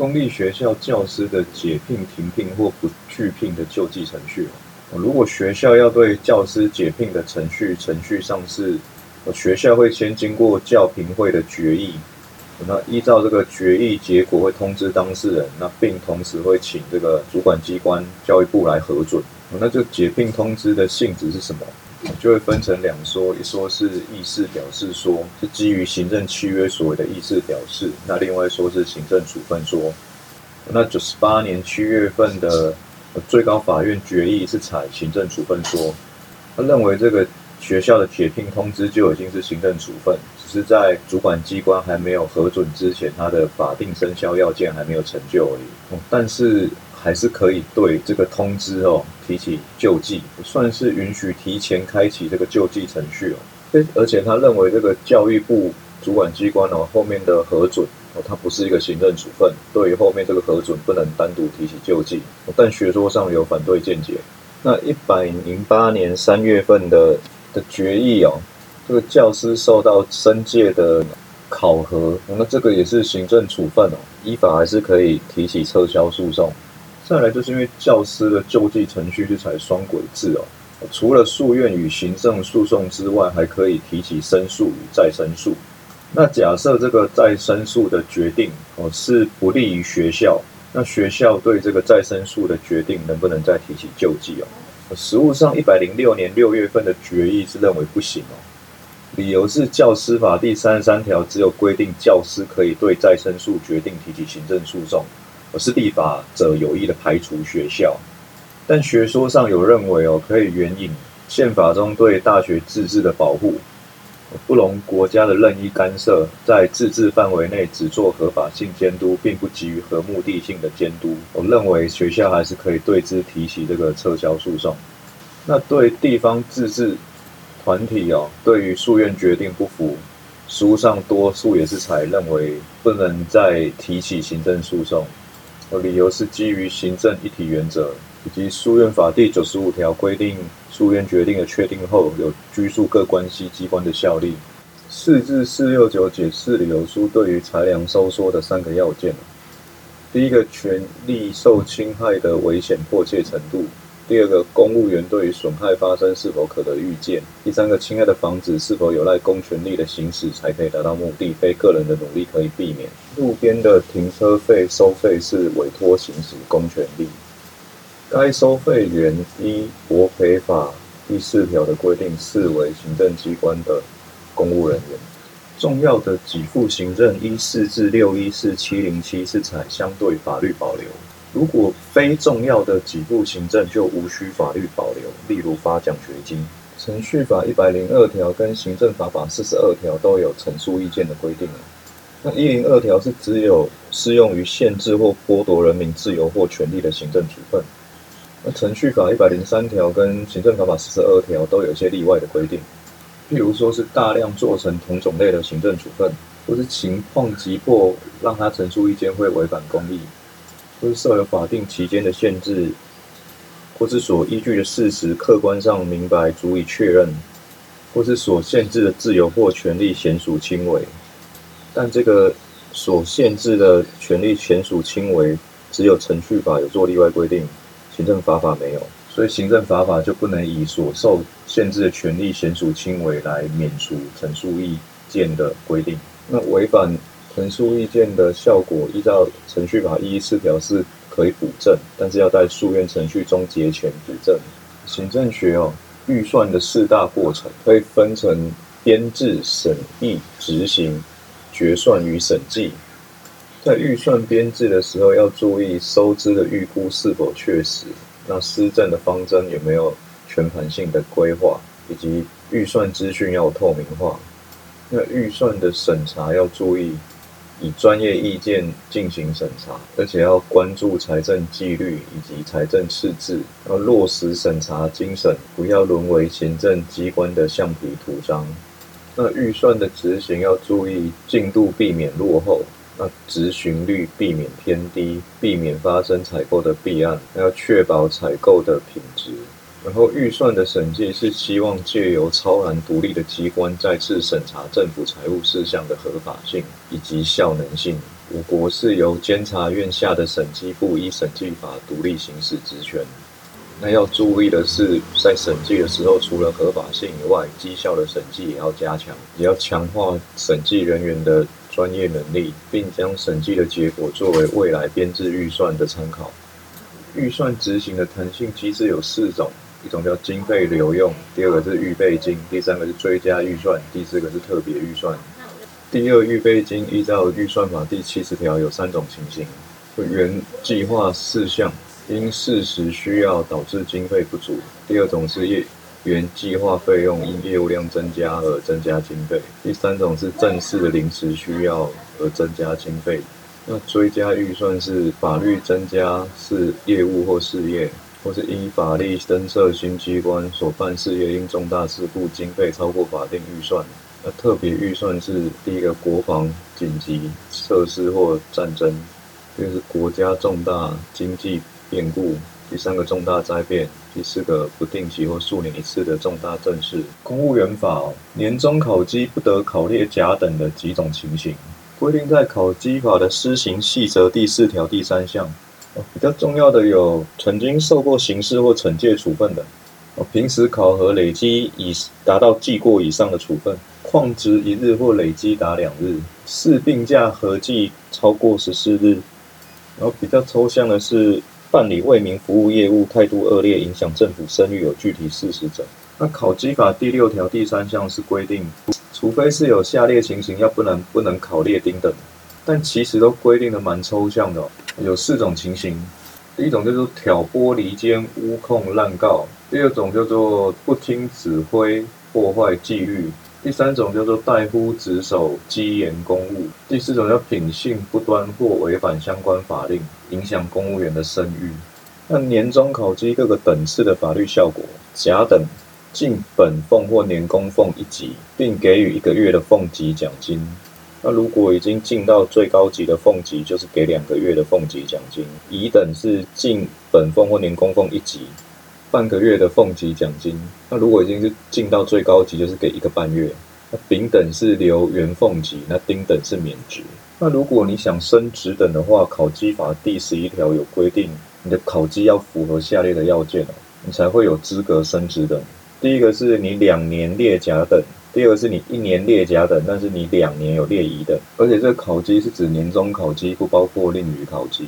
公立学校教师的解聘、停聘或不续聘的救济程序如果学校要对教师解聘的程序，程序上是，学校会先经过教评会的决议，那依照这个决议结果会通知当事人，那并同时会请这个主管机关教育部来核准。那这解聘通知的性质是什么？就会分成两说，一说是意思表示说，是基于行政契约所谓的意思表示；那另外说是行政处分说。那九十八年七月份的最高法院决议是采行政处分说，他认为这个学校的解聘通知就已经是行政处分，只是在主管机关还没有核准之前，它的法定生效要件还没有成就而已。但是。还是可以对这个通知哦提起救济，算是允许提前开启这个救济程序哦。而且他认为这个教育部主管机关哦后面的核准哦，它不是一个行政处分，对于后面这个核准不能单独提起救济。但学说上有反对见解。那一百零八年三月份的的决议哦，这个教师受到申诫的考核，那这个也是行政处分哦，依法还是可以提起撤销诉讼。再来就是因为教师的救济程序是采双轨制哦，除了诉愿与行政诉讼之外，还可以提起申诉与再申诉。那假设这个再申诉的决定哦是不利于学校，那学校对这个再申诉的决定能不能再提起救济哦？实务上一百零六年六月份的决议是认为不行哦，理由是教师法第三十三条只有规定教师可以对再申诉决定提起行政诉讼。而是立法者有意的排除学校，但学说上有认为哦，可以援引宪法中对大学自治的保护，不容国家的任意干涉，在自治范围内只做合法性监督，并不给予和目的性的监督。我认为学校还是可以对之提起这个撤销诉讼。那对地方自治团体哦，对于诉愿决定不服，书上多数也是才认为不能再提起行政诉讼。理由是基于行政一体原则，以及诉愿法第九十五条规定，诉愿决定的确定后，有拘束各关系机关的效力。四至四六九解释理由书对于裁量收缩的三个要件：第一个，权利受侵害的危险迫切程度。第二个，公务员对于损害发生是否可得预见；第三个，侵害的房子是否有赖公权力的行使才可以达到目的，非个人的努力可以避免。路边的停车费收费是委托行使公权力，该收费员依国赔法第四条的规定视为行政机关的公务人员。重要的给付行政一四至六一四七零七是采相对法律保留。如果非重要的给付行政就无需法律保留，例如发奖学金。程序法一百零二条跟行政法法四十二条都有陈述意见的规定那一零二条是只有适用于限制或剥夺人民自由或权利的行政处分。那程序法一百零三条跟行政法法四十二条都有一些例外的规定，譬如说是大量做成同种类的行政处分，或是情况急迫让他陈述意见会违反公义。或是设有法定期间的限制，或是所依据的事实客观上明白足以确认，或是所限制的自由或权利显属轻微，但这个所限制的权利显属轻微，只有程序法有做例外规定，行政法法没有，所以行政法法就不能以所受限制的权利显属轻微来免除陈述意见的规定，那违反。陈述意见的效果，依照程序法一一四条是可以补正，但是要在诉愿程序中结前补正。行政学哦，预算的四大过程可以分成编制、审议、执行、决算与审计。在预算编制的时候，要注意收支的预估是否确实，那施政的方针有没有全盘性的规划，以及预算资讯要透明化。那预算的审查要注意。以专业意见进行审查，而且要关注财政纪律以及财政赤字，要落实审查精神，不要沦为行政机关的橡皮图章。那预算的执行要注意进度，避免落后；那执行率避免偏低，避免发生采购的弊案，要确保采购的品质。然后预算的审计是希望借由超然独立的机关再次审查政府财务事项的合法性以及效能性。我国是由监察院下的审计部依审计法独立行使职权。那要注意的是，在审计的时候，除了合法性以外，绩效的审计也要加强，也要强化审计人员的专业能力，并将审计的结果作为未来编制预算的参考。预算执行的弹性机制有四种。一种叫经费留用，第二个是预备金，第三个是追加预算，第四个是特别预算。第二预备金依照预算法第七十条有三种情形：原计划事项因事实需要导致经费不足；第二种是业原计划费用因业务量增加而增加经费；第三种是正式的临时需要而增加经费。那追加预算是法律增加是业务或事业。或是依法律增设新机关所办事业因重大事故经费超过法定预算，那特别预算是第一个国防紧急设施或战争，第二是国家重大经济变故，第三个重大灾变，第四个不定期或数年一次的重大政事。公务员法年终考绩不得考列甲等的几种情形，规定在考绩法的施行细则第四条第三项。比较重要的有曾经受过刑事或惩戒处分的，平时考核累积已达到记过以上的处分，旷职一日或累积达两日，四病假合计超过十四日，然后比较抽象的是办理为民服务业务态度恶劣，影响政府声誉有具体事实者。那考绩法第六条第三项是规定，除非是有下列情形，要不能不能考列丁等。但其实都规定的蛮抽象的，有四种情形。第一种叫做挑拨离间、诬控滥告；第二种叫做不听指挥、破坏纪律；第三种叫做怠忽职守、积言公务；第四种叫品性不端或违反相关法令，影响公务员的声誉。那年终考绩各个等次的法律效果，甲等进本俸或年功俸一级，并给予一个月的俸级奖金。那如果已经进到最高级的俸级，就是给两个月的俸级奖金；乙等是进本俸或年功俸一级，半个月的俸级奖金。那如果已经是进到最高级，就是给一个半月。那丙等是留原俸级，那丁等是免职。那如果你想升职等的话，考绩法第十一条有规定，你的考绩要符合下列的要件哦，你才会有资格升职等。第一个是你两年列甲等。第二个是你一年列甲等，但是你两年有列乙等，而且这个考绩是指年终考绩，不包括另余考绩。